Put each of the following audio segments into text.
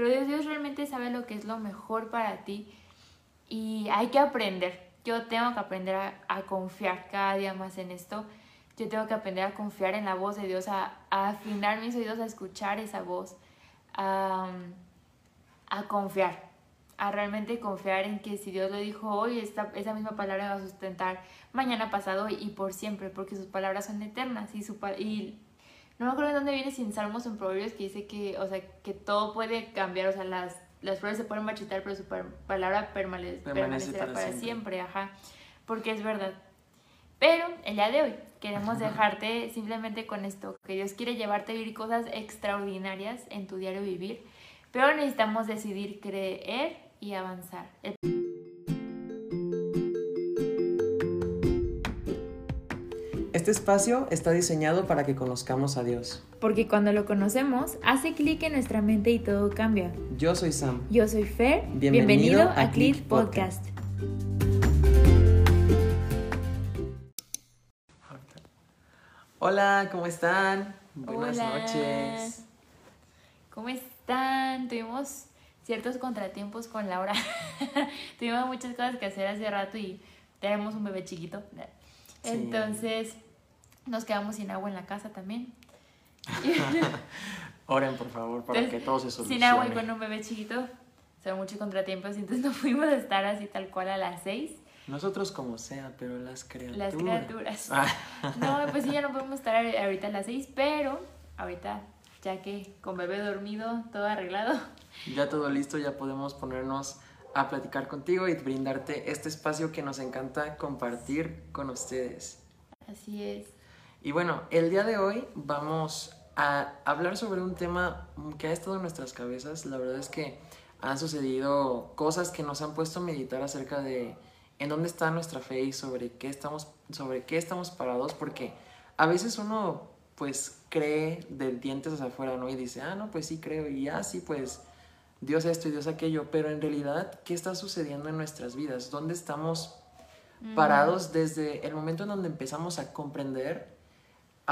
pero Dios, realmente sabe lo que es lo mejor para ti y hay que aprender. Yo tengo que aprender a, confiar cada día más en esto. Yo tengo que aprender a confiar en la voz de Dios, a, afinar mis oídos, a escuchar esa voz, a, a confiar a realmente confiar en que si Dios lo dijo hoy, esta, esa misma palabra va a sustentar mañana, pasado y por siempre, porque sus palabras son eternas y, su, y no me acuerdo de dónde viene sin Salmos en Proverbios que dice que, o sea, que todo puede cambiar, o sea, las, las flores se pueden marchitar, pero su palabra permanecerá para, siempre. ajá, porque es verdad. Pero el día de hoy queremos dejarte simplemente con esto, que Dios quiere llevarte a vivir cosas extraordinarias en tu diario vivir, pero necesitamos decidir creer y avanzar. Este espacio está diseñado para que conozcamos a Dios. Porque cuando lo conocemos, hace clic en nuestra mente y todo cambia. Yo soy Sam. Yo soy Fer. Bienvenido, a, Click Podcast. Hola, ¿cómo están? Buenas noches. ¿Cómo están? Tuvimos ciertos contratiempos con Laura. Tuvimos muchas cosas que hacer hace rato y tenemos un bebé chiquito. Entonces nos quedamos sin agua en la casa también. Oren, por favor, para que todo se solucione. Sin agua y con un bebé chiquito, son muchos contratiempos, entonces no fuimos a estar así tal cual a las seis. Nosotros como sea, pero las criaturas. Las criaturas. no, pues sí, ya no podemos estar ahorita a las seis, pero ahorita, ya que con bebé dormido, todo arreglado, ya todo listo, ya podemos ponernos a platicar contigo y brindarte este espacio que nos encanta compartir con ustedes. Así es. Y bueno, el día de hoy vamos a hablar sobre un tema que ha estado en nuestras cabezas. La verdad es que han sucedido cosas que nos han puesto a meditar acerca de en dónde está nuestra fe y sobre qué estamos, sobre qué estamos parados, porque a veces uno pues cree de dientes hacia afuera, ¿no? Y dice, ah, no, pues sí creo, y así pues Dios esto y Dios aquello, pero en realidad, ¿qué está sucediendo en nuestras vidas? ¿Dónde estamos mm. parados desde el momento en donde empezamos a comprender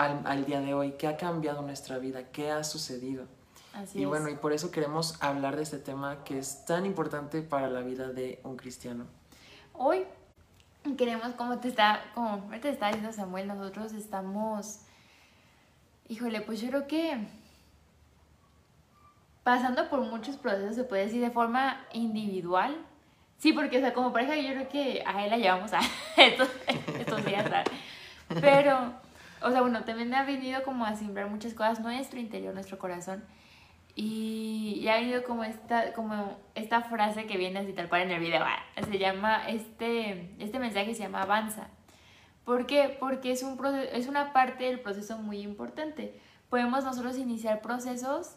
al, día de hoy? ¿Qué ha cambiado nuestra vida? ¿Qué ha sucedido? y bueno, y por eso queremos hablar de este tema que es tan importante para la vida de un cristiano. Hoy queremos, como te está, como te está diciendo Samuel, nosotros estamos, híjole, pues yo creo que pasando por muchos procesos, se puede decir, de forma individual. Sí, porque, o sea, como pareja yo creo que a él la llevamos a estos, estos días, Pero, o sea, bueno, también ha venido como a simbrar muchas cosas, nuestro interior, nuestro corazón. Y, ha venido como esta, como esta frase que viene así tal cual en el video. Ah, se llama, este, este mensaje se llama avanza. ¿Por qué? Porque es, un es una parte del proceso muy importante. Podemos nosotros iniciar procesos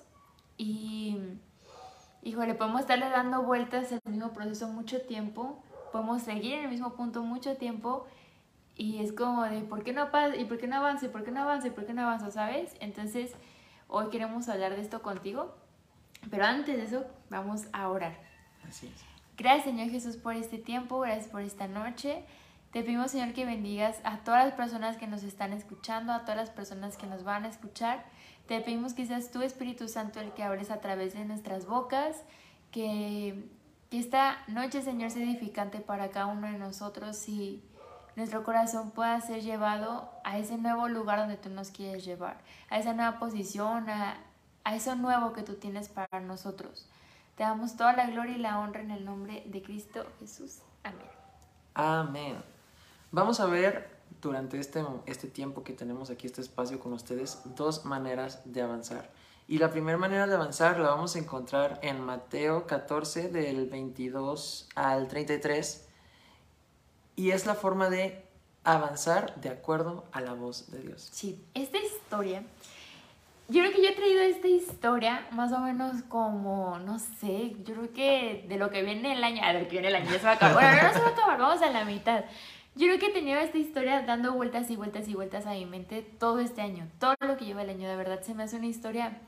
y, híjole, podemos estarle dando vueltas al mismo proceso mucho tiempo, podemos seguir en el mismo punto mucho tiempo y es como de, ¿por qué no pasa? ¿Y por qué no avanza? ¿Y por qué no avanza? ¿Y por qué no avanza? ¿Sabes? Entonces, hoy queremos hablar de esto contigo, pero antes de eso, vamos a orar. Así es. Gracias, Señor Jesús, por este tiempo, gracias por esta noche. Te pedimos, Señor, que bendigas a todas las personas que nos están escuchando, a todas las personas que nos van a escuchar. Te pedimos que seas tú, Espíritu Santo, el que hables a través de nuestras bocas, que, esta noche, Señor, sea edificante para cada uno de nosotros y nuestro corazón pueda ser llevado a ese nuevo lugar donde tú nos quieres llevar, a esa nueva posición, a, a eso nuevo que tú tienes para nosotros. Te damos toda la gloria y la honra en el nombre de Cristo Jesús. Amén. Amén. Vamos a ver durante este, este tiempo que tenemos aquí, este espacio con ustedes, dos maneras de avanzar. Y la primera manera de avanzar la vamos a encontrar en Mateo 14 del 22 al 33 y es la forma de avanzar de acuerdo a la voz de Dios. Sí, esta historia, yo creo que yo he traído esta historia más o menos como, no sé, yo creo que de lo que viene el año, a ver, que viene el año, ya se va a acabar, bueno, no se va a acabar, vamos a la mitad. Yo creo que tenía esta historia dando vueltas y vueltas y vueltas a mi mente todo este año. Todo lo que lleva el año, de verdad, se me hace una historia,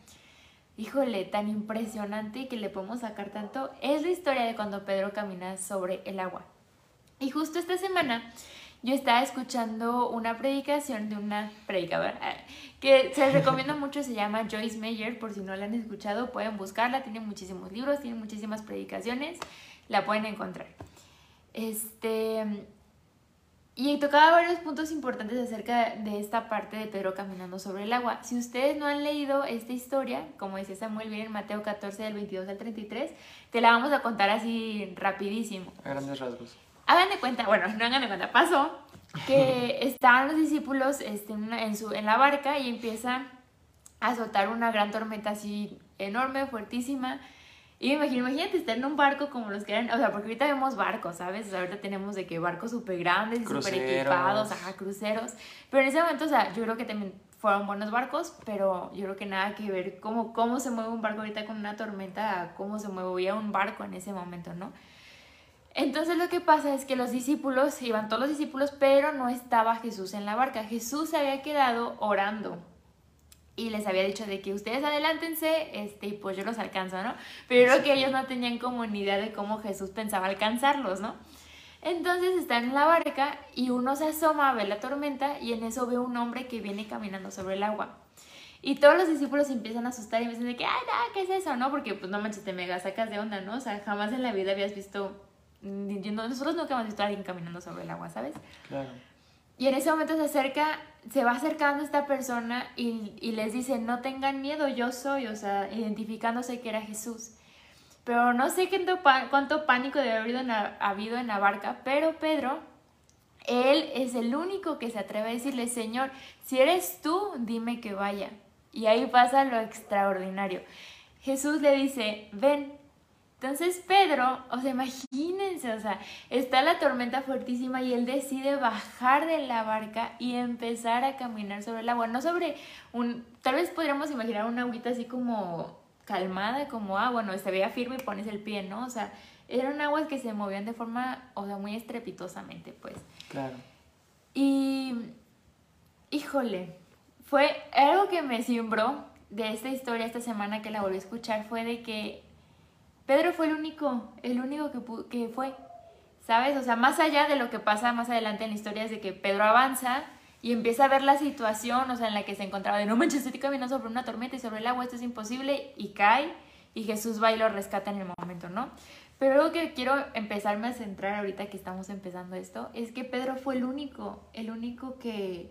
híjole, tan impresionante y que le podemos sacar tanto. Es la historia de cuando Pedro camina sobre el agua. Y justo esta semana yo estaba escuchando una predicación de una predicadora eh, que se recomienda mucho, se llama Joyce Meyer, por si no la han escuchado, pueden buscarla, tiene muchísimos libros, tiene muchísimas predicaciones, la pueden encontrar. Este, y tocaba varios puntos importantes acerca de esta parte de Pedro caminando sobre el agua. Si ustedes no han leído esta historia, como dice Samuel, viene en Mateo 14 del 22 al 33, te la vamos a contar así rapidísimo. A grandes rasgos. Hagan de cuenta, bueno, no hagan de cuenta, pasó que estaban los discípulos este, en, su, en la barca y empieza a soltar una gran tormenta así enorme, fuertísima y me imagino, imagínate estar en un barco como los que eran, o sea, porque ahorita vemos barcos, ¿sabes? O sea, ahorita tenemos de que barcos súper grandes y súper equipados, ajá, cruceros. Pero en ese momento, o sea, yo creo que también fueron buenos barcos, pero yo creo que nada que ver cómo, cómo se mueve un barco ahorita con una tormenta, cómo se movía un barco en ese momento, ¿no? Entonces lo que pasa es que los discípulos, iban todos los discípulos, pero no estaba Jesús en la barca. Jesús se había quedado orando y les había dicho de que ustedes adelántense este, y pues yo los alcanzo, ¿no? Pero creo que ellos no tenían como ni idea de cómo Jesús pensaba alcanzarlos, ¿no? Entonces están en la barca y uno se asoma a ver la tormenta y en eso ve un hombre que viene caminando sobre el agua. Y todos los discípulos empiezan a asustar y me dicen de que, ay, no, ¿qué es eso? ¿No? Porque pues no manches, te mega sacas de onda, ¿no? O sea, jamás en la vida habías visto, nosotros nunca hemos visto a alguien caminando sobre el agua, ¿sabes? Claro. Y en ese momento se acerca, se va acercando esta persona y, y, les dice, no tengan miedo, yo soy, o sea, identificándose que era Jesús. Pero no sé qué, cuánto pánico debe haber habido en la barca, pero Pedro, él es el único que se atreve a decirle, Señor, si eres tú, dime que vaya. Y ahí pasa lo extraordinario. Jesús le dice, ven, entonces Pedro, o sea, imagínense, o sea, está la tormenta fuertísima y él decide bajar de la barca y empezar a caminar sobre el agua, no sobre un, tal vez podríamos imaginar una agüita así como calmada, como, ah, bueno, se veía firme y pones el pie, ¿no? O sea, eran aguas que se movían de forma, o sea, muy estrepitosamente, pues. Claro. Y, híjole, fue algo que me simbró de esta historia esta semana que la volví a escuchar, fue de que Pedro fue el único, el único que, fue, ¿sabes? O sea, más allá de lo que pasa más adelante en la historia es de que Pedro avanza y empieza a ver la situación, o sea, en la que se encontraba de no manches, estoy caminando sobre una tormenta y sobre el agua, esto es imposible, y cae, y Jesús va y lo rescata en el momento, ¿no? Pero lo que quiero empezarme a centrar ahorita que estamos empezando esto, es que Pedro fue el único, el único que,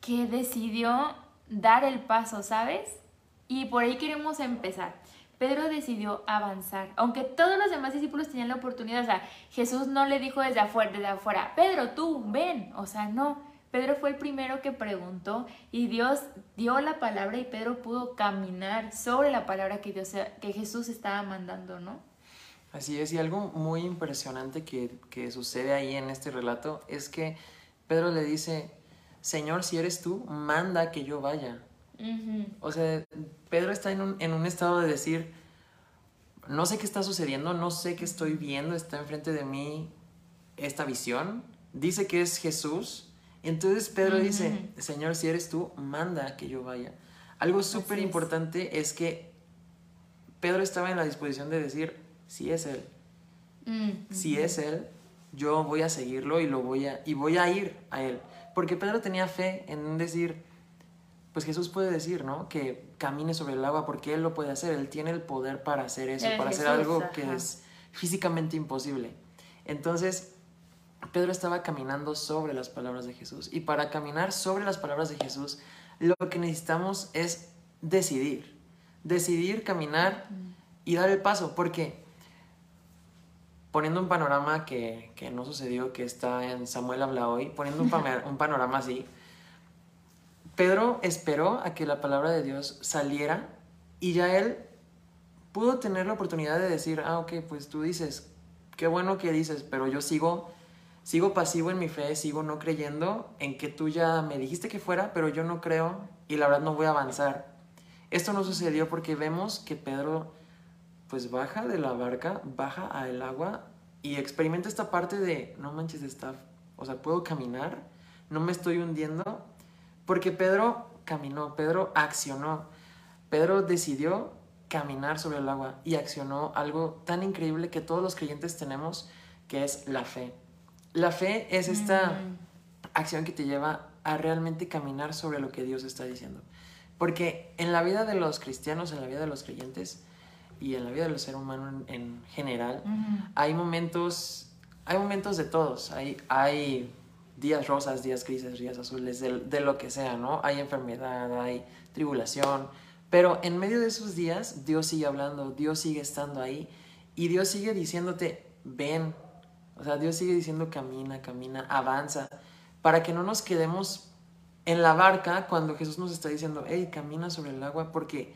que decidió dar el paso, ¿sabes? Y por ahí queremos empezar. Pedro decidió avanzar, aunque todos los demás discípulos tenían la oportunidad, o sea, Jesús no le dijo desde afuera, desde afuera, Pedro, tú, ven, o sea, no, Pedro fue el primero que preguntó y Dios dio la palabra y Pedro pudo caminar sobre la palabra que, Dios, que Jesús estaba mandando, ¿no? Así es, y algo muy impresionante que, que sucede ahí en este relato es que Pedro le dice, Señor, si eres tú, manda que yo vaya. O sea, Pedro está en un, en un estado de decir, no sé qué está sucediendo, no sé qué estoy viendo, está enfrente de mí esta visión. Dice que es Jesús. Entonces Pedro dice, Señor, si eres tú, manda que yo vaya. Algo súper importante es. que Pedro estaba en la disposición de decir, si es Él. Si es Él, yo voy a seguirlo y, lo voy a, y voy a ir a Él. Porque Pedro tenía fe en decir, pues Jesús puede decir, ¿no? Que camine sobre el agua porque Él lo puede hacer, Él tiene el poder para hacer eso, para hacer algo que es físicamente imposible. Entonces, Pedro estaba caminando sobre las palabras de Jesús. Y para caminar sobre las palabras de Jesús, lo que necesitamos es decidir, decidir caminar y dar el paso, porque poniendo un panorama que, que no sucedió, que está en Samuel habla hoy, poniendo un, un panorama así, Pedro esperó a que la palabra de Dios saliera y ya él pudo tener la oportunidad de decir, ah, ok, pues tú dices, qué bueno que dices, pero yo sigo, sigo pasivo en mi fe, sigo no creyendo en que tú ya me dijiste que fuera, pero yo no creo y la verdad no voy a avanzar. Esto no sucedió porque vemos que Pedro pues baja de la barca, baja al agua y experimenta esta parte de, no manches, está, o sea, puedo caminar, no me estoy hundiendo porque Pedro caminó, Pedro accionó, Pedro decidió caminar sobre el agua y accionó algo tan increíble que todos los creyentes tenemos, que es la fe. La fe es esta Mm. acción que te lleva a realmente caminar sobre lo que Dios está diciendo. Porque en la vida de los cristianos, en la vida de los creyentes y en la vida del ser humano en, en general, Ujú. hay momentos, hay momentos de todos. Hay, hay días rosas, días grises, días azules, de, lo que sea, ¿no? Hay enfermedad, hay tribulación. Pero en medio de esos días, Dios sigue hablando, Dios sigue estando ahí y Dios sigue diciéndote, ven. O sea, Dios sigue diciendo, camina, camina, avanza, para que no nos quedemos en la barca cuando Jesús nos está diciendo, hey, camina sobre el agua, porque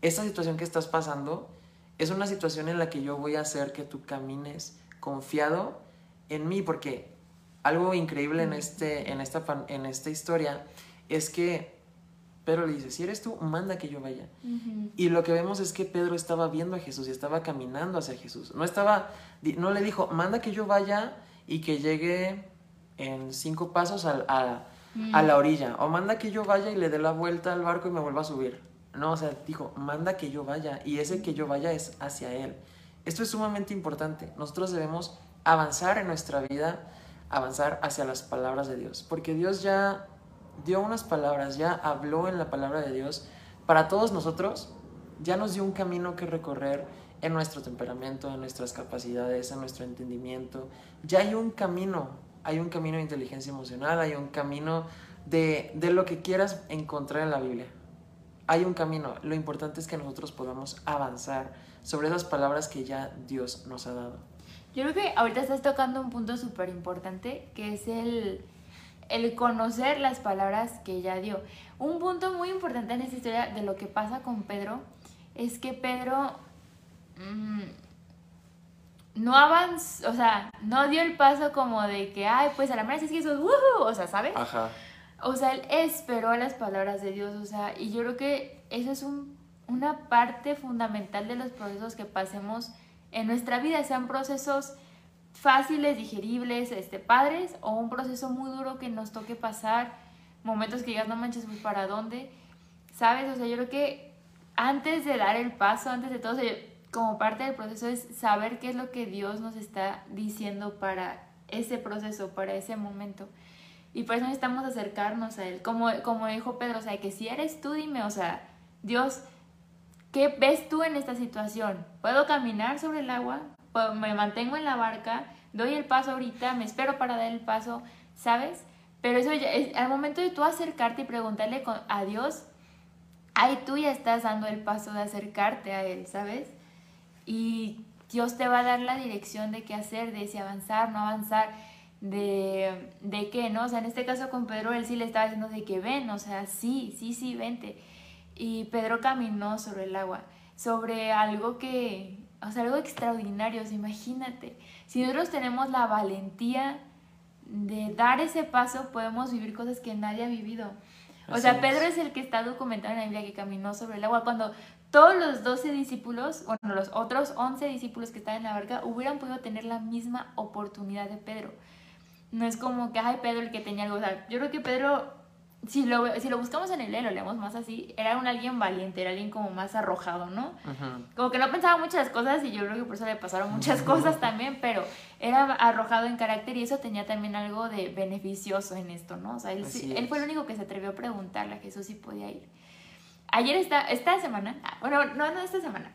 esta situación que estás pasando es una situación en la que yo voy a hacer que tú camines confiado en mí, porque algo increíble en, este, en, esta, en esta historia es que Pedro le dice, si eres tú, manda que yo vaya. Ujú. Y lo que vemos es que Pedro estaba viendo a Jesús y estaba caminando hacia Jesús. No estaba, no le dijo, manda que yo vaya y que llegue en cinco pasos al- a, a la orilla. O manda que yo vaya y le dé la vuelta al barco y me vuelva a subir. No, o sea, dijo, manda que yo vaya. Y ese que yo vaya es hacia Él. Esto es sumamente importante. Nosotros debemos avanzar en nuestra vida, avanzar hacia las palabras de Dios. Porque Dios ya dio unas palabras, ya habló en la palabra de Dios para todos nosotros, ya nos dio un camino que recorrer en nuestro temperamento, en nuestras capacidades, en nuestro entendimiento. Ya hay un camino, hay un camino de inteligencia emocional, hay un camino de, de lo que quieras encontrar en la Biblia. Hay un camino. Lo importante es que nosotros podamos avanzar sobre esas palabras que ya Dios nos ha dado. Yo creo que ahorita estás tocando un punto súper importante, que es el, el conocer las palabras que ella dio. Un punto muy importante en esta historia de lo que pasa con Pedro es que Pedro mm, no avanzó, o sea, no dio el paso como de que, ay, pues a la mera es Jesús, ¡wujú! o sea, ¿sabes? Ajá. O sea, él esperó las palabras de Dios, o sea, y yo creo que eso es un- una parte fundamental de los procesos que pasemos en nuestra vida, sean procesos fáciles, digeribles, este, padres, o un proceso muy duro que nos toque pasar, momentos que digas, no manches, pues para dónde, ¿sabes? O sea, yo creo que antes de dar el paso, antes de todo, como parte del proceso es saber qué es lo que Dios nos está diciendo para ese proceso, para ese momento. Y por eso necesitamos acercarnos a Él. Como, como dijo Pedro, o sea, que si eres tú, dime, o sea, Dios, ¿qué ves tú en esta situación? ¿Puedo caminar sobre el agua? ¿Puedo- ¿Me mantengo en la barca? ¿Doy el paso ahorita? ¿Me espero para dar el paso? ¿Sabes? Pero eso ya es, al momento de tú acercarte y preguntarle a Dios, ahí tú ya estás dando el paso de acercarte a Él, ¿sabes? Y Dios te va a dar la dirección de qué hacer, de si avanzar, no avanzar, de, de qué, ¿no? O sea, en este caso con Pedro, él sí le estaba diciendo de que ven, o sea, sí, sí, sí, vente. Y Pedro caminó sobre el agua, sobre algo que, o sea, algo extraordinario, o sea, imagínate. Si nosotros tenemos la valentía de dar ese paso, podemos vivir cosas que nadie ha vivido. O Así sea, es. Pedro es el que está documentado en la Biblia que caminó sobre el agua. Cuando todos los 12 discípulos, bueno, los otros 11 discípulos que estaban en la barca, hubieran podido tener la misma oportunidad de Pedro. No es como que, ay, Pedro el que tenía algo. O sea, yo creo que Pedro, si lo, si lo buscamos en el lo leemos más así, era un alguien valiente, era alguien como más arrojado, ¿no? Como que no pensaba muchas cosas y yo creo que por eso le pasaron muchas cosas también, pero era arrojado en carácter y eso tenía también algo de beneficioso en esto, ¿no? O sea, él, él fue el único que se atrevió a preguntarle a Jesús si podía ir. Ayer, esta, esta semana, ah, bueno, no, no esta semana,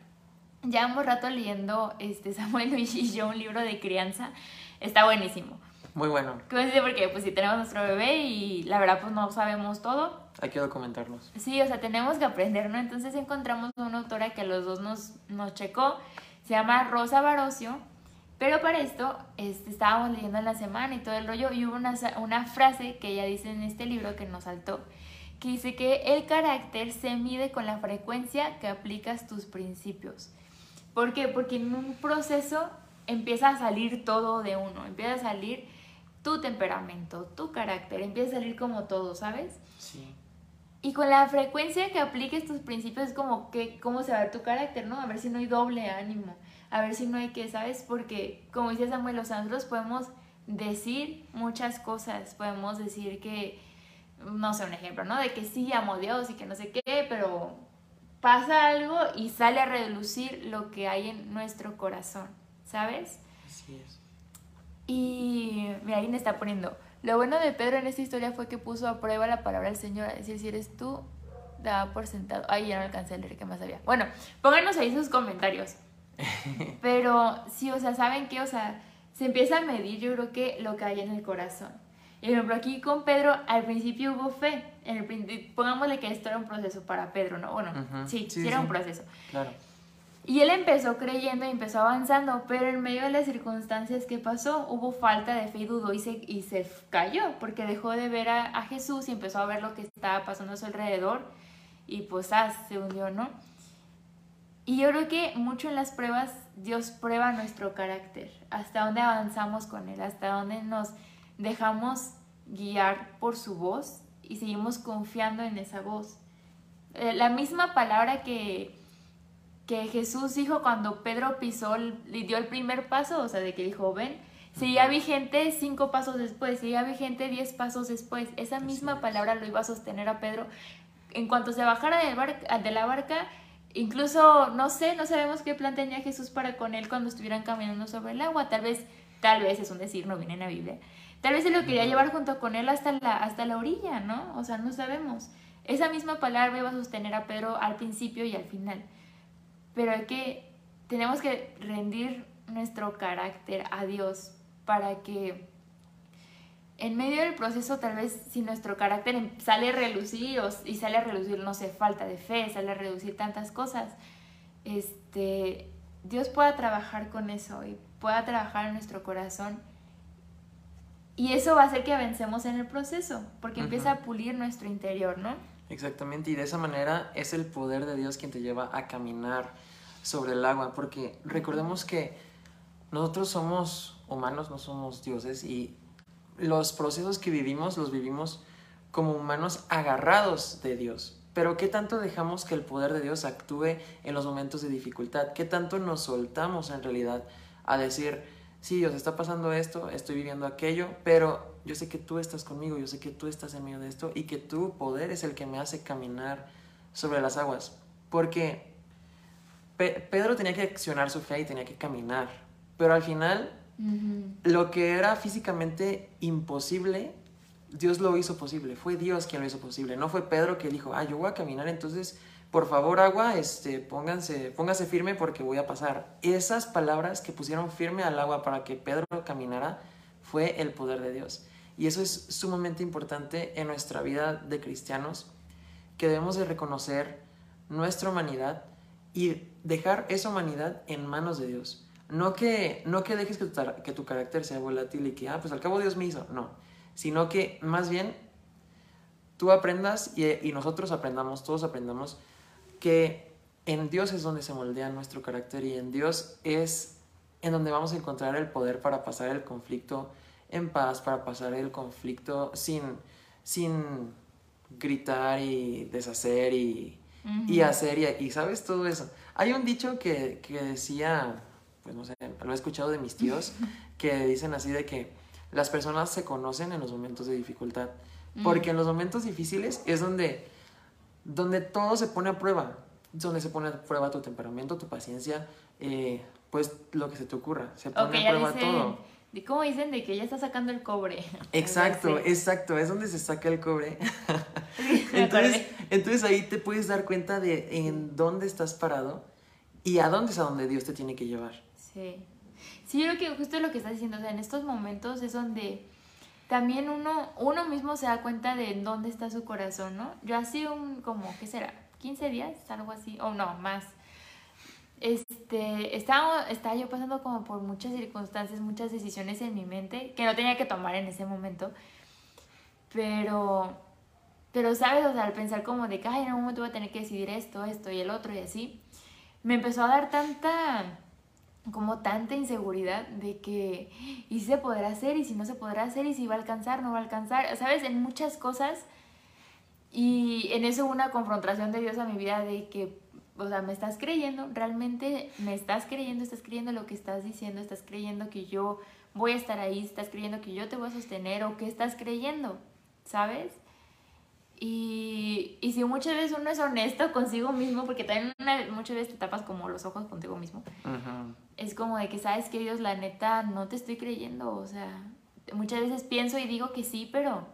llevamos rato leyendo este, Samuel Luis y yo un libro de crianza, está buenísimo. Muy bueno. Coincide porque pues si tenemos nuestro bebé y la verdad pues no sabemos todo, Hay que documentarnos. Sí, o sea, tenemos que aprender, ¿no? Entonces encontramos una autora que los dos nos, nos checó, se llama Rosa Barocio, pero para esto este, estábamos leyendo en la semana y todo el rollo, y hubo una, una frase que ella dice en este libro que nos saltó, que dice que el carácter se mide con la frecuencia que aplicas tus principios. ¿Por qué? Porque en un proceso empieza a salir todo de uno, empieza a salir tu temperamento, tu carácter, empieza a salir como todo, ¿sabes? Sí. Y con la frecuencia que apliques tus principios es como que cómo se va a ver tu carácter, ¿no? A ver si no hay doble ánimo, a ver si no hay que, ¿sabes? Porque como dice Samuel, los nosotros podemos decir muchas cosas, podemos decir que, no sé, un ejemplo, ¿no? De que sí amo a Dios y que no sé qué, pero pasa algo y sale a relucir lo que hay en nuestro corazón, ¿sabes? Así es. Y mira, me está poniendo. Lo bueno de Pedro en esta historia fue que puso a prueba la palabra del Señor, a decir, si eres tú, daba por sentado. Ay, ya no alcancé a leer qué más había. Bueno, pónganos ahí sus comentarios. Pero sí, o sea, ¿saben qué? O sea, se empieza a medir yo creo que lo que hay en el corazón. Y por ejemplo, aquí con Pedro, al principio hubo fe. En el, pongámosle que esto era un proceso para Pedro, ¿no? Bueno, sí, sí, era un proceso. Claro. Y él empezó creyendo y empezó avanzando, pero en medio de las circunstancias que pasó, hubo falta de fe y dudó y se, y se cayó, porque dejó de ver a, Jesús y empezó a ver lo que estaba pasando a su alrededor y pues ah, se hundió, ¿no? Y yo creo que mucho en las pruebas Dios prueba nuestro carácter, hasta dónde avanzamos con Él, hasta dónde nos dejamos guiar por su voz y seguimos confiando en esa voz. Eh, la misma palabra que, que Jesús dijo cuando Pedro pisó, le dio el primer paso, o sea, de que dijo, ven, seguía vigente cinco pasos después, seguía vigente diez pasos después. Esa misma palabra lo iba a sostener a Pedro. En cuanto se bajara de, de la barca, incluso, no sé, no sabemos qué plan tenía Jesús para con él cuando estuvieran caminando sobre el agua. Tal vez, tal vez es un decir, no viene en la Biblia. Tal vez se lo quería llevar junto con él hasta la, hasta la orilla, ¿no? O sea, no sabemos. Esa misma palabra iba a sostener a Pedro al principio y al final. Pero hay que, tenemos que rendir nuestro carácter a Dios para que en medio del proceso tal vez si nuestro carácter em, sale a relucir y sale a relucir, no sé, falta de fe, sale a reducir tantas cosas, este, Dios pueda trabajar con eso y pueda trabajar en nuestro corazón y eso va a hacer que avancemos en el proceso, porque empieza a pulir nuestro interior, ¿no? Exactamente, y de esa manera es el poder de Dios quien te lleva a caminar sobre el agua, porque recordemos que nosotros somos humanos, no somos dioses, y los procesos que vivimos los vivimos como humanos agarrados de Dios. Pero ¿qué tanto dejamos que el poder de Dios actúe en los momentos de dificultad? ¿Qué tanto nos soltamos en realidad a decir, sí, Dios, está pasando esto, estoy viviendo aquello, pero yo sé que tú estás conmigo, yo sé que tú estás en medio de esto y que tu poder es el que me hace caminar sobre las aguas. Porque Pedro tenía que accionar su fe y tenía que caminar, pero al final lo que era físicamente imposible, Dios lo hizo posible, fue Dios quien lo hizo posible, no fue Pedro que dijo, ah, yo voy a caminar, entonces por favor agua, este, pónganse, póngase firme porque voy a pasar. Esas palabras que pusieron firme al agua para que Pedro caminara fue el poder de Dios. Y eso es sumamente importante en nuestra vida de cristianos, que debemos de reconocer nuestra humanidad y dejar esa humanidad en manos de Dios. No que, no que dejes que tu, que tu carácter sea volátil y que, ah, pues al cabo Dios me hizo. No, sino que más bien tú aprendas y, y nosotros aprendamos, todos aprendamos que en Dios es donde se moldea nuestro carácter y en Dios es en donde vamos a encontrar el poder para pasar el conflicto en paz, para pasar el conflicto sin, sin gritar y deshacer y, hacer y, sabes todo eso. Hay un dicho que, que, decía, pues no sé, lo he escuchado de mis tíos, que dicen así de que las personas se conocen en los momentos de dificultad, porque en los momentos difíciles es donde donde todo se pone a prueba, donde se pone a prueba tu temperamento, tu paciencia, eh, pues lo que se te ocurra, se pone a prueba todo. ¿Cómo dicen de que ya está sacando el cobre? Exacto, exacto, es donde se saca el cobre. entonces, entonces ahí te puedes dar cuenta de en dónde estás parado y a dónde es a donde Dios te tiene que llevar. Sí. Sí, yo creo que justo lo que estás diciendo, o sea, en estos momentos es donde también uno, uno mismo se da cuenta de dónde está su corazón, ¿no? Yo hace un, como, ¿qué será? 15 días, algo así, o no, más. Este, estaba, estaba yo pasando como por muchas circunstancias, muchas decisiones en mi mente que no tenía que tomar en ese momento. Pero, pero, ¿sabes? O sea, al pensar como de que, ay, en un momento voy a tener que decidir esto, esto y el otro y así, me empezó a dar tanta como tanta inseguridad de que y si se podrá hacer y si no se podrá hacer y si va a alcanzar, no va a alcanzar, sabes, en muchas cosas y en eso una confrontación de Dios a mi vida de que, o sea, me estás creyendo, realmente me estás creyendo, estás creyendo lo que estás diciendo, estás creyendo que yo voy a estar ahí, estás creyendo que yo te voy a sostener o que estás creyendo, ¿sabes? Y, y si muchas veces uno es honesto consigo mismo, porque también una, muchas veces te tapas como los ojos contigo mismo, es como de que sabes que Dios, la neta, no te estoy creyendo. O sea, muchas veces pienso y digo que sí, pero,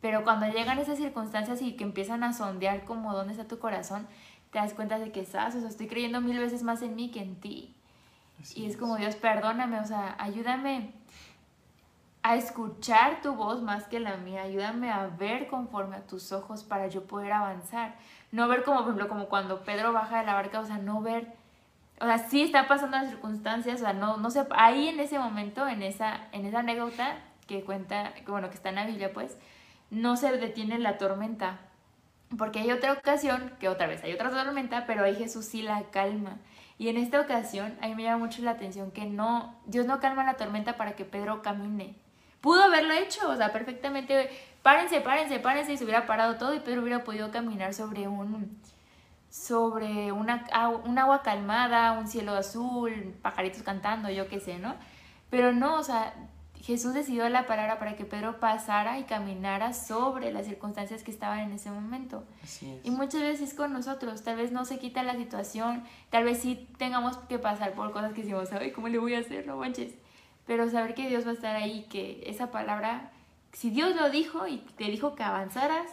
pero cuando llegan esas circunstancias y que empiezan a sondear como dónde está tu corazón, te das cuenta de que estás, o sea, estoy creyendo mil veces más en mí que en ti. y es, como, Dios, perdóname, o sea, ayúdame a escuchar tu voz más que la mía, ayúdame a ver conforme a tus ojos para yo poder avanzar. No ver como, por ejemplo, como cuando Pedro baja de la barca, o sea, no ver, o sea, sí está pasando las circunstancias, o sea, no, no sé, ahí en ese momento, en esa, en esa anécdota que cuenta, bueno, que está en la Biblia, pues, no se detiene la tormenta, porque hay otra ocasión, que otra vez hay otra tormenta, pero ahí Jesús sí la calma. Y en esta ocasión, a mí me llama mucho la atención que no, Dios no calma la tormenta para que Pedro camine. Pudo haberlo hecho, o sea, perfectamente, párense, párense, párense, y se hubiera parado todo y Pedro hubiera podido caminar sobre un, sobre una, un agua calmada, un cielo azul, pajaritos cantando, yo qué sé, ¿no? Pero no, o sea, Jesús decidió la palabra para que Pedro pasara y caminara sobre las circunstancias que estaban en ese momento. Y muchas veces con nosotros, tal vez no se quita la situación, tal vez sí tengamos que pasar por cosas que decimos, ay, ¿cómo le voy a hacer? No manches. Pero saber que Dios va a estar ahí, que esa palabra, si Dios lo dijo y te dijo que avanzaras,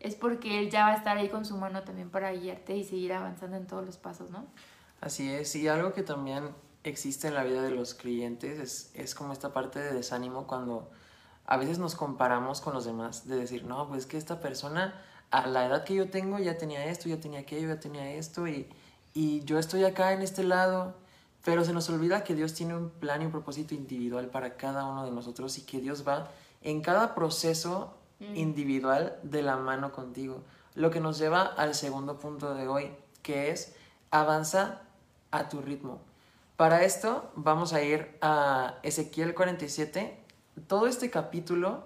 es porque Él ya va a estar ahí con su mano también para guiarte y seguir avanzando en todos los pasos, ¿no? Así es, y algo que también existe en la vida de los clientes es, es como esta parte de desánimo cuando a veces nos comparamos con los demás, de decir, no, pues que esta persona a la edad que yo tengo ya tenía esto, ya tenía aquello, ya tenía esto y, y yo estoy acá en este lado, pero se nos olvida que Dios tiene un plan y un propósito individual para cada uno de nosotros y que Dios va en cada proceso mm. individual de la mano contigo. Lo que nos lleva al segundo punto de hoy, que es avanza a tu ritmo. Para esto vamos a ir a Ezequiel 47. Todo este capítulo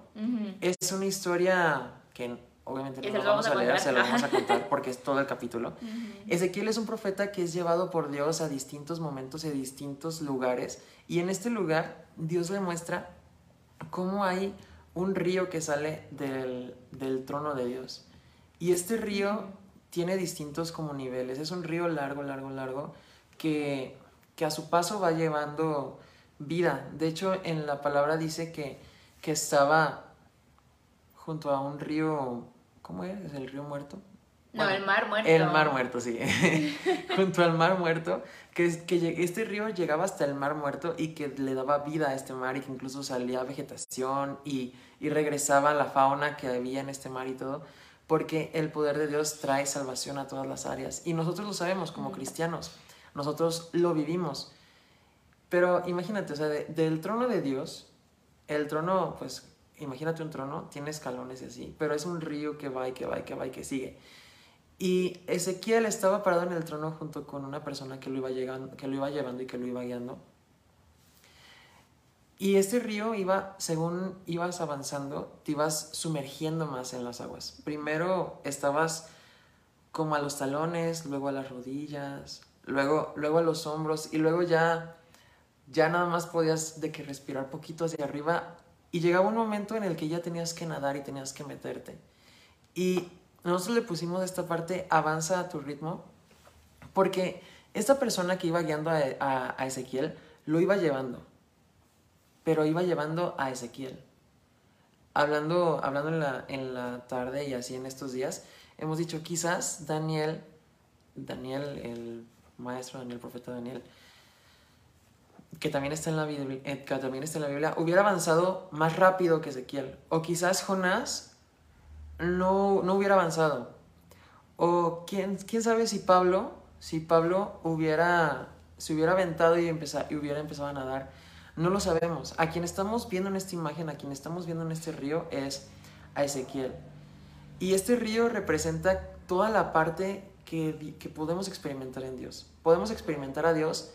es una historia que obviamente no lo vamos, a, leer, se lo vamos a contar porque es todo el capítulo. Ezequiel es un profeta que es llevado por Dios a distintos momentos y a distintos lugares y en este lugar Dios le muestra cómo hay un río que sale del, del trono de Dios. Y este río tiene distintos como niveles. Es un río largo, largo, largo que que a su paso va llevando vida. De hecho, en la palabra dice que, que estaba junto a un río, ¿cómo es? ¿Es el río muerto? No, el mar muerto. El mar muerto, sí. junto al mar muerto, que, que este río llegaba hasta el mar muerto y que le daba vida a este mar y que incluso salía vegetación y, y regresaba la fauna que había en este mar y todo, porque el poder de Dios trae salvación a todas las áreas. Y nosotros lo sabemos como cristianos nosotros lo vivimos. Pero imagínate, o sea, del trono de Dios, el trono, pues imagínate un trono, tiene escalones y así, pero es un río que va y que va y que va y que sigue. Y Ezequiel estaba parado en el trono junto con una persona que lo iba, llegando, que lo iba llevando y que lo iba guiando. Y este río iba, según ibas avanzando, te ibas sumergiendo más en las aguas. Primero estabas como a los talones, luego a las rodillas, luego, luego a los hombros y luego ya, ya nada más podías de que respirar poquito hacia arriba y llegaba un momento en el que ya tenías que nadar y tenías que meterte. Y nosotros le pusimos esta parte, avanza a tu ritmo, porque esta persona que iba guiando a, Ezequiel lo iba llevando, pero iba llevando a Ezequiel. Hablando, hablando en, la, en la tarde y así en estos días, hemos dicho quizás Daniel, Daniel, el maestro Daniel, profeta Daniel, que también está en la Biblia, eh, que también está en la Biblia, hubiera avanzado más rápido que Ezequiel. O quizás Jonás no, no hubiera avanzado. O quién, quién sabe si Pablo, si Pablo hubiera, se hubiera aventado y, y hubiera empezado a nadar. No lo sabemos. A quien estamos viendo en esta imagen, a quien estamos viendo en este río es a Ezequiel. Y este río representa toda la parte que, podemos experimentar en Dios. Podemos experimentar a Dios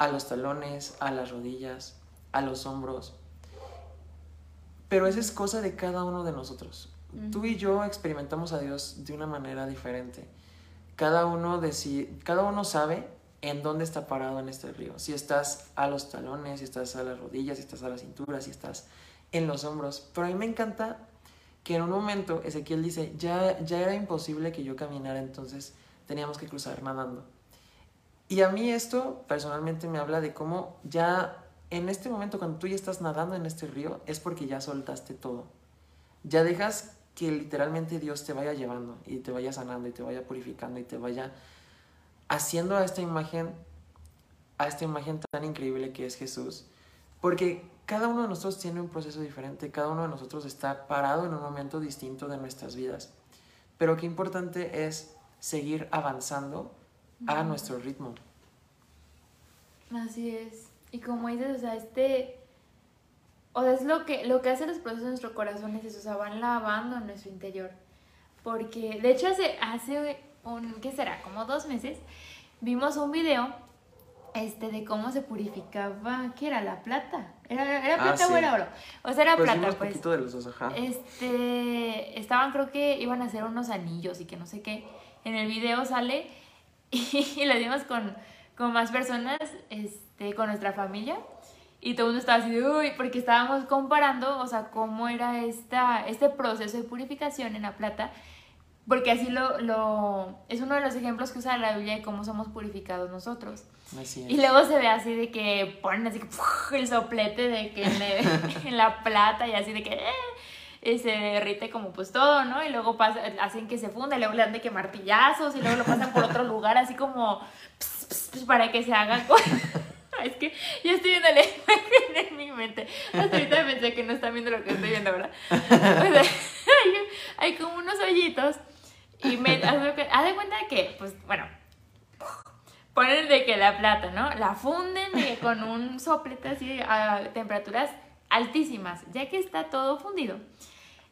a los talones, a las rodillas, a los hombros. Pero esa es cosa de cada uno de nosotros. Tú y yo experimentamos a Dios de una manera diferente. Cada uno, cada uno sabe en dónde está parado en este río. Si estás a los talones, si estás a las rodillas, si estás a la cintura, si estás en los hombros. Pero a mí me encanta que en un momento Ezequiel dice, ya, ya era imposible que yo caminara, entonces teníamos que cruzar nadando. Y a mí esto personalmente me habla de cómo ya en este momento cuando tú ya estás nadando en este río es porque ya soltaste todo. Ya dejas que literalmente Dios te vaya llevando y te vaya sanando y te vaya purificando y te vaya haciendo a esta imagen a esta imagen tan increíble que es Jesús, porque cada uno de nosotros tiene un proceso diferente, cada uno de nosotros está parado en un momento distinto de nuestras vidas, pero qué importante es seguir avanzando a nuestro ritmo. Así es. Y como dices, o sea, este o sea, es lo que lo que hacen los procesos en nuestro corazón es eso, o sea, van lavando en nuestro interior. Porque de hecho hace hace un ¿qué será? Como dos meses vimos un video este, de cómo se purificaba, ¿qué era? ¿La plata? ¿Era, era ah, plata o era oro? O sea, era pues plata, pues. poquito de los dos, ajá. Este, estaban, creo que iban a hacer unos anillos y que no sé qué. En el video sale y lo dimos con, con más personas, este, con nuestra familia. Y todo el mundo estaba así de, uy, porque estábamos comparando, o sea, cómo era esta, este proceso de purificación en la plata porque así lo, lo, es uno de los ejemplos que usa la Biblia de cómo somos purificados nosotros. Y luego se ve así de que ponen así el soplete de que en, la plata y así de que eh, se derrite como pues todo, ¿no? Y luego pasa, hacen que se funda, y luego le dan de que martillazos y luego lo pasan por otro lugar así como para que se haga Es que yo estoy viendo la imagen en mi mente. Hasta ahorita pensé que no están viendo lo que estoy viendo, ¿verdad? hay, hay como unos hoyitos y me haz de cuenta que, pues, bueno, ponen de que la plata, ¿no? La funden con un soplete así a temperaturas altísimas. Ya que está todo fundido,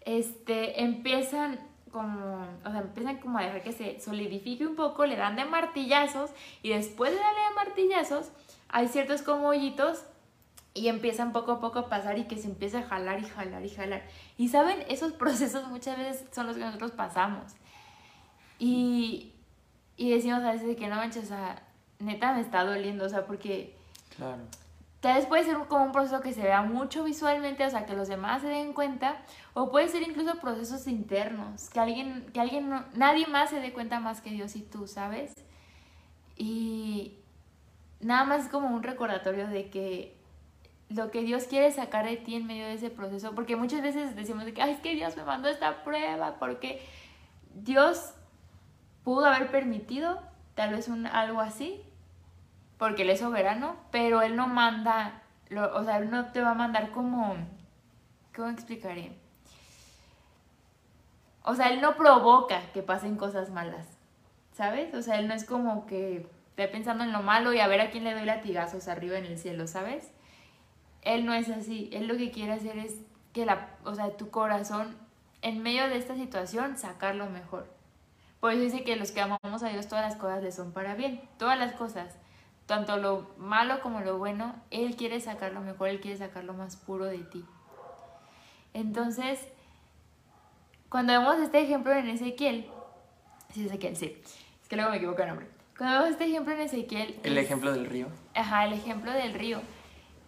este, empiezan como, o sea, empiezan como a dejar que se solidifique un poco, le dan de martillazos y después de darle de martillazos, hay ciertos como hoyitos y empiezan poco a poco a pasar y que se empieza a jalar y jalar y jalar. Y saben, esos procesos muchas veces son los que nosotros pasamos. Y, y decimos a veces que no manches, neta me está doliendo, o sea, porque... Claro. Tal vez puede ser como un proceso que se vea mucho visualmente, o sea, que los demás se den cuenta, o puede ser incluso procesos internos, que alguien, que alguien nadie más se dé cuenta más que Dios y tú, ¿sabes? Y nada más es como un recordatorio de que lo que Dios quiere sacar de ti en medio de ese proceso, porque muchas veces decimos de que, ay, es que Dios me mandó esta prueba, porque Dios pudo haber permitido tal vez un, algo así, porque Él es soberano, pero Él no manda, o sea, Él no te va a mandar como, ¿cómo explicaré? O sea, Él no provoca que pasen cosas malas, ¿sabes? O sea, Él no es como que esté pensando en lo malo y a ver a quién le doy latigazos arriba en el cielo, ¿sabes? Él no es así, Él lo que quiere hacer es que la, o sea, tu corazón, en medio de esta situación, sacar lo mejor. Por eso dice que los que amamos a Dios todas las cosas le son para bien. Todas las cosas, tanto lo malo como lo bueno, Él quiere sacar lo mejor, Él quiere sacar lo más puro de ti. Entonces, cuando vemos este ejemplo en Ezequiel, sí, Ezequiel, sí, es que luego me equivoco el nombre. Cuando vemos este ejemplo en Ezequiel... El ejemplo del río. Ajá, el ejemplo del río.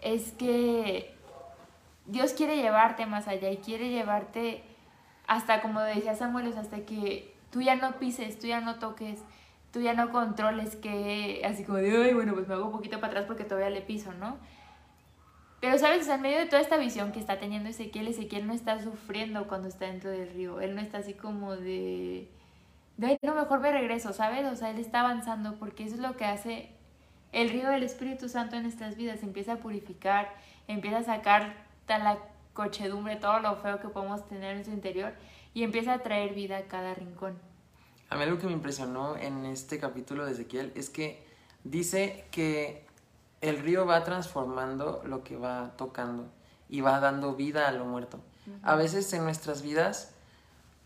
Es que Dios quiere llevarte más allá y quiere llevarte hasta, como decía Samuel, hasta que tú ya no pises, tú ya no toques, tú ya no controles que así como de, ay, bueno, pues me hago un poquito para atrás porque todavía le piso, ¿no? Pero sabes, en medio de toda esta visión que está teniendo Ezequiel, Ezequiel no está sufriendo cuando está dentro del río, él no está así como de, de, no, mejor me regreso, ¿sabes? O sea, él está avanzando porque eso es lo que hace el río del Espíritu Santo en nuestras vidas, empieza a purificar, empieza a sacar toda la cochedumbre, todo lo feo que podemos tener en su interior y empieza a traer vida a cada rincón. A mí algo que me impresionó en este capítulo de Ezequiel es que dice que el río va transformando lo que va tocando y va dando vida a lo muerto. A veces en nuestras vidas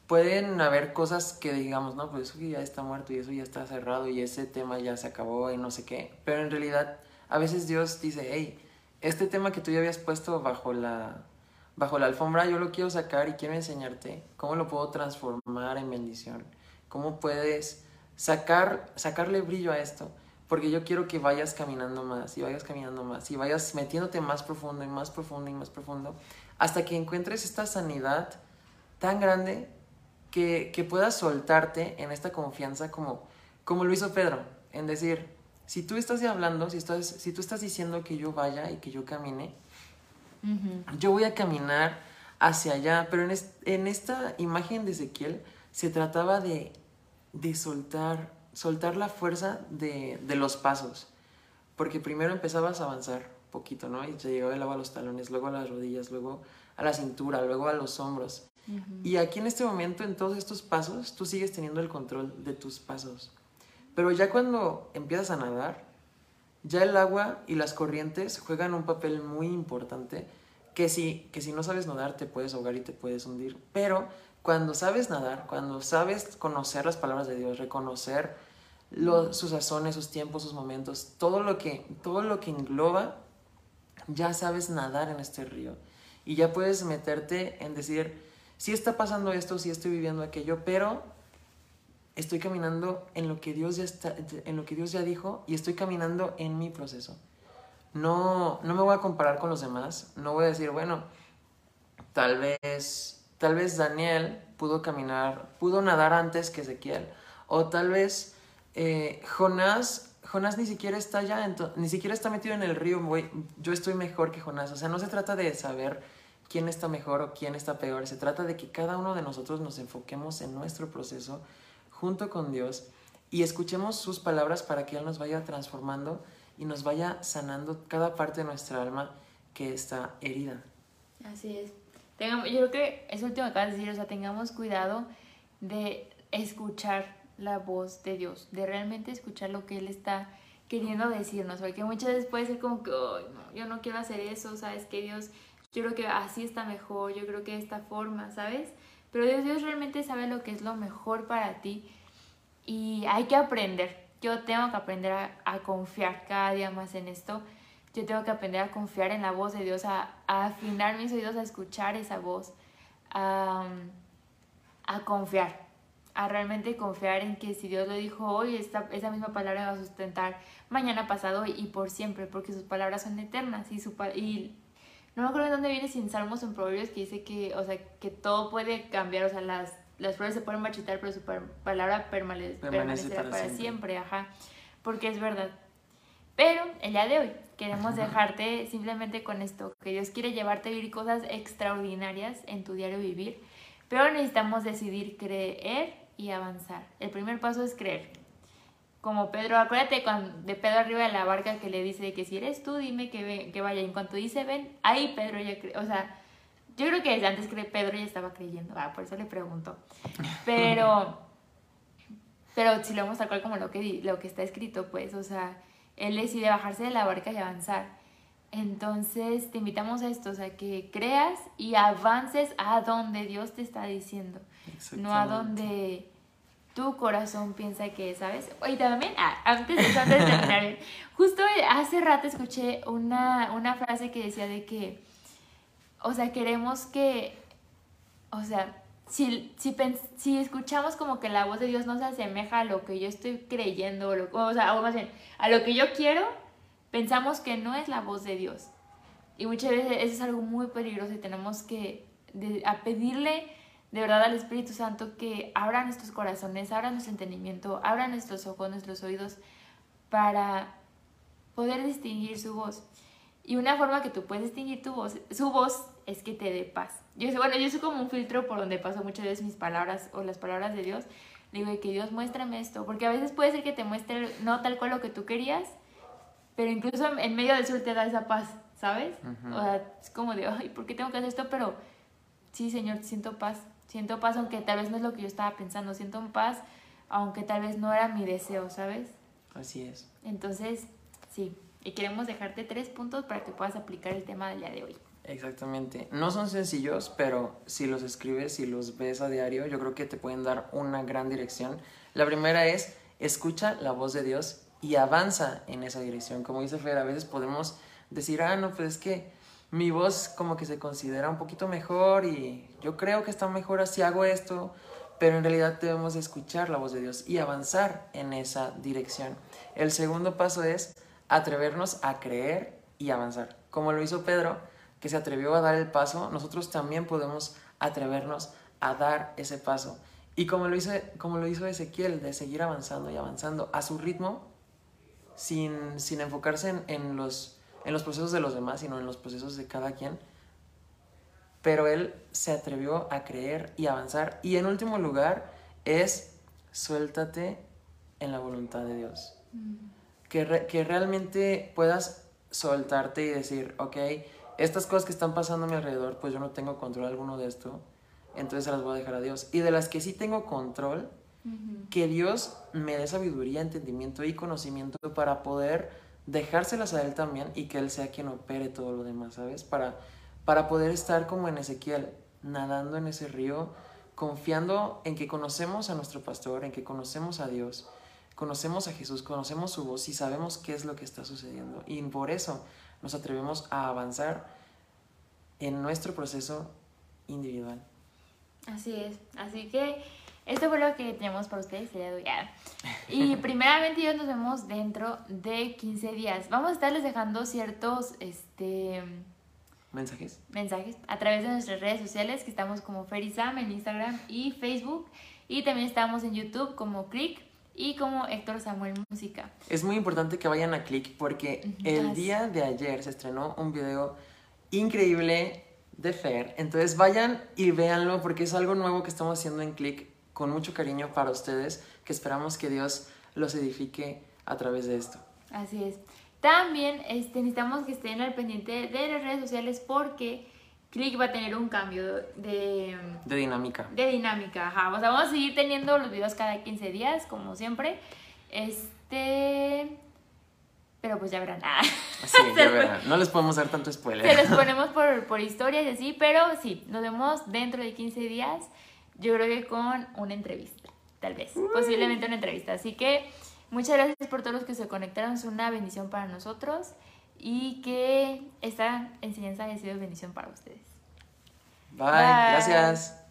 pueden haber cosas que digamos, no, pues eso ya está muerto y eso ya está cerrado y ese tema ya se acabó y no sé qué. Pero en realidad a veces Dios dice, hey, este tema que tú ya habías puesto bajo la bajo la alfombra yo lo quiero sacar y quiero enseñarte cómo lo puedo transformar en bendición, cómo puedes sacar, sacarle brillo a esto, porque yo quiero que vayas caminando más y vayas caminando más y vayas metiéndote más profundo y más profundo y más profundo hasta que encuentres esta sanidad tan grande que, que puedas soltarte en esta confianza como, como lo hizo Pedro, en decir, si tú estás hablando, si, estás, si tú estás diciendo que yo vaya y que yo camine, yo voy a caminar hacia allá, pero en, en, esta imagen de Ezequiel se trataba de, de soltar, soltar la fuerza de, de, los pasos, porque primero empezabas a avanzar poquito, ¿no? Y te llegaba el agua a los talones, luego a las rodillas, luego a la cintura, luego a los hombros. Y aquí en este momento, en todos estos pasos, tú sigues teniendo el control de tus pasos. Pero ya cuando empiezas a nadar, ya el agua y las corrientes juegan un papel muy importante que si, que si no sabes nadar te puedes ahogar y te puedes hundir. Pero cuando sabes nadar, cuando sabes conocer las palabras de Dios, reconocer sus razones, sus tiempos, sus momentos, todo lo, que, todo lo que engloba, ya sabes nadar en este río. Y ya puedes meterte en decir, si está pasando esto, si estoy viviendo aquello, pero estoy caminando en lo que Dios ya está, en lo que Dios ya dijo y estoy caminando en mi proceso. No, no me voy a comparar con los demás, no voy a decir, bueno, tal vez, tal vez Daniel pudo caminar, pudo nadar antes que Ezequiel, o tal vez eh, Jonás, Jonás ni siquiera está ya, ni siquiera está metido en el río, yo estoy mejor que Jonás, o sea, no se trata de saber quién está mejor o quién está peor, se trata de que cada uno de nosotros nos enfoquemos en nuestro proceso junto con Dios y escuchemos sus palabras para que Él nos vaya transformando y nos vaya sanando cada parte de nuestra alma que está herida. Así es. Tengamos, yo creo que es último que acabas de decir, o sea, tengamos cuidado de escuchar la voz de Dios, de realmente escuchar lo que Él está queriendo decirnos, porque muchas veces puede ser como que, no, yo no quiero hacer eso, ¿sabes? Que Dios, yo creo que así está mejor, yo creo que de esta forma, ¿sabes? Pero Dios, realmente sabe lo que es lo mejor para ti y hay que aprender. Yo tengo que aprender a, confiar cada día más en esto. Yo tengo que aprender a confiar en la voz de Dios, a, afinar mis oídos, a escuchar esa voz, a, confiar, a realmente confiar en que si Dios lo dijo hoy, esta, esa misma palabra va a sustentar mañana, pasado y por siempre, porque sus palabras son eternas y, su, y no me acuerdo de dónde viene sin salmos en proverbios que dice que, o sea, que todo puede cambiar, o sea, las, las flores se pueden marchitar, pero su palabra permanecerá para, siempre. ajá, porque es verdad. Pero el día de hoy queremos dejarte simplemente con esto, que Dios quiere llevarte a vivir cosas extraordinarias en tu diario vivir, pero necesitamos decidir creer y avanzar. El primer paso es creer como Pedro, acuérdate de Pedro arriba de la barca que le dice que si eres tú, dime que, que vaya. Y en cuanto dice ven, ahí Pedro ya cree, o sea, yo creo que antes que Pedro ya estaba creyendo, ah, por eso le pregunto. Pero, pero si lo vemos tal cual como lo que, lo que está escrito, pues, o sea, él decide bajarse de la barca y avanzar. Entonces te invitamos a esto, o sea, que creas y avances a donde Dios te está diciendo, no a donde tu corazón piensa que, ¿sabes? Y también, ah, antes de, antes de terminar, justo hace rato escuché una, una frase que decía de que, o sea, queremos que, o sea, si, si, si escuchamos como que la voz de Dios no se asemeja a lo que yo estoy creyendo, o, lo, o sea, o más bien, a lo que yo quiero, pensamos que no es la voz de Dios. Y muchas veces eso es algo muy peligroso y tenemos que a pedirle de verdad al Espíritu Santo que abra nuestros corazones, abra nuestro entendimiento, abra nuestros ojos, nuestros oídos para poder distinguir su voz. Y una forma que tú puedes distinguir tu voz, su voz es que te dé paz. Yo sé, bueno, yo soy como un filtro por donde paso muchas veces mis palabras o las palabras de Dios. digo que Dios muéstrame esto, porque a veces puede ser que te muestre no tal cual lo que tú querías, pero incluso en medio del sur te da esa paz, ¿sabes? O sea, es como de, ay, ¿por qué tengo que hacer esto? Pero sí, Señor, siento paz. Siento paz aunque tal vez no es lo que yo estaba pensando. Siento paz aunque tal vez no era mi deseo, ¿sabes? Así es. Entonces, sí. Y queremos dejarte tres puntos para que puedas aplicar el tema del día de hoy. Exactamente. No son sencillos, pero si los escribes y los ves a diario, yo creo que te pueden dar una gran dirección. La primera es, escucha la voz de Dios y avanza en esa dirección. Como dice Fer, a veces podemos decir, ah, no, pues es que mi voz como que se considera un poquito mejor y yo creo que está mejor así hago esto, pero en realidad debemos escuchar la voz de Dios y avanzar en esa dirección. El segundo paso es atrevernos a creer y avanzar. Como lo hizo Pedro, que se atrevió a dar el paso, nosotros también podemos atrevernos a dar ese paso. Y como lo hizo, como lo hizo Ezequiel, de seguir avanzando y avanzando a su ritmo, sin, sin enfocarse en, en, los, en los procesos de los demás, sino en los procesos de cada quien. Pero él se atrevió a creer y avanzar. Y en último lugar es suéltate en la voluntad de Dios. Mm. Que, re- que realmente puedas soltarte y decir, ok, estas cosas que están pasando a mi alrededor, pues yo no tengo control alguno de esto, entonces se las voy a dejar a Dios. Y de las que sí tengo control, que Dios me dé sabiduría, entendimiento y conocimiento para poder dejárselas a Él también y que Él sea quien opere todo lo demás, ¿sabes? Para, para poder estar como en Ezequiel, nadando en ese río, confiando en que conocemos a nuestro pastor, en que conocemos a Dios, conocemos a Jesús, conocemos su voz y sabemos qué es lo que está sucediendo. Y por eso nos atrevemos a avanzar en nuestro proceso individual. Así es. Así que esto fue lo que tenemos para ustedes el día de hoy. Y primeramente yo nos vemos dentro de 15 días. Vamos a estarles dejando ciertos este, ¿Mensajes? mensajes a través de nuestras redes sociales, que estamos como Ferizam en Instagram y Facebook. Y también estamos en YouTube como Click y como Héctor Samuel Música. Es muy importante que vayan a Click porque el así. día de ayer se estrenó un video increíble de Fer. Entonces vayan y véanlo porque es algo nuevo que estamos haciendo en Click con mucho cariño para ustedes, que esperamos que Dios los edifique a través de esto. Así es. También este, necesitamos que estén al pendiente de las redes sociales porque Click va a tener un cambio de, De dinámica. de dinámica. Ajá. O sea, vamos a seguir teniendo los videos cada 15 días, como siempre. Este. Pero pues ya verán. Ah. Sí, ya verán. No les podemos dar tanto Se spoiler. los ponemos por, por historias y así, pero sí, nos vemos dentro de 15 días. Yo creo que con una entrevista, tal vez. Posiblemente una entrevista. Así que muchas gracias por todos los que se conectaron. Es una bendición para nosotros y que esta enseñanza haya sido bendición para ustedes. Bye. Bye. Gracias.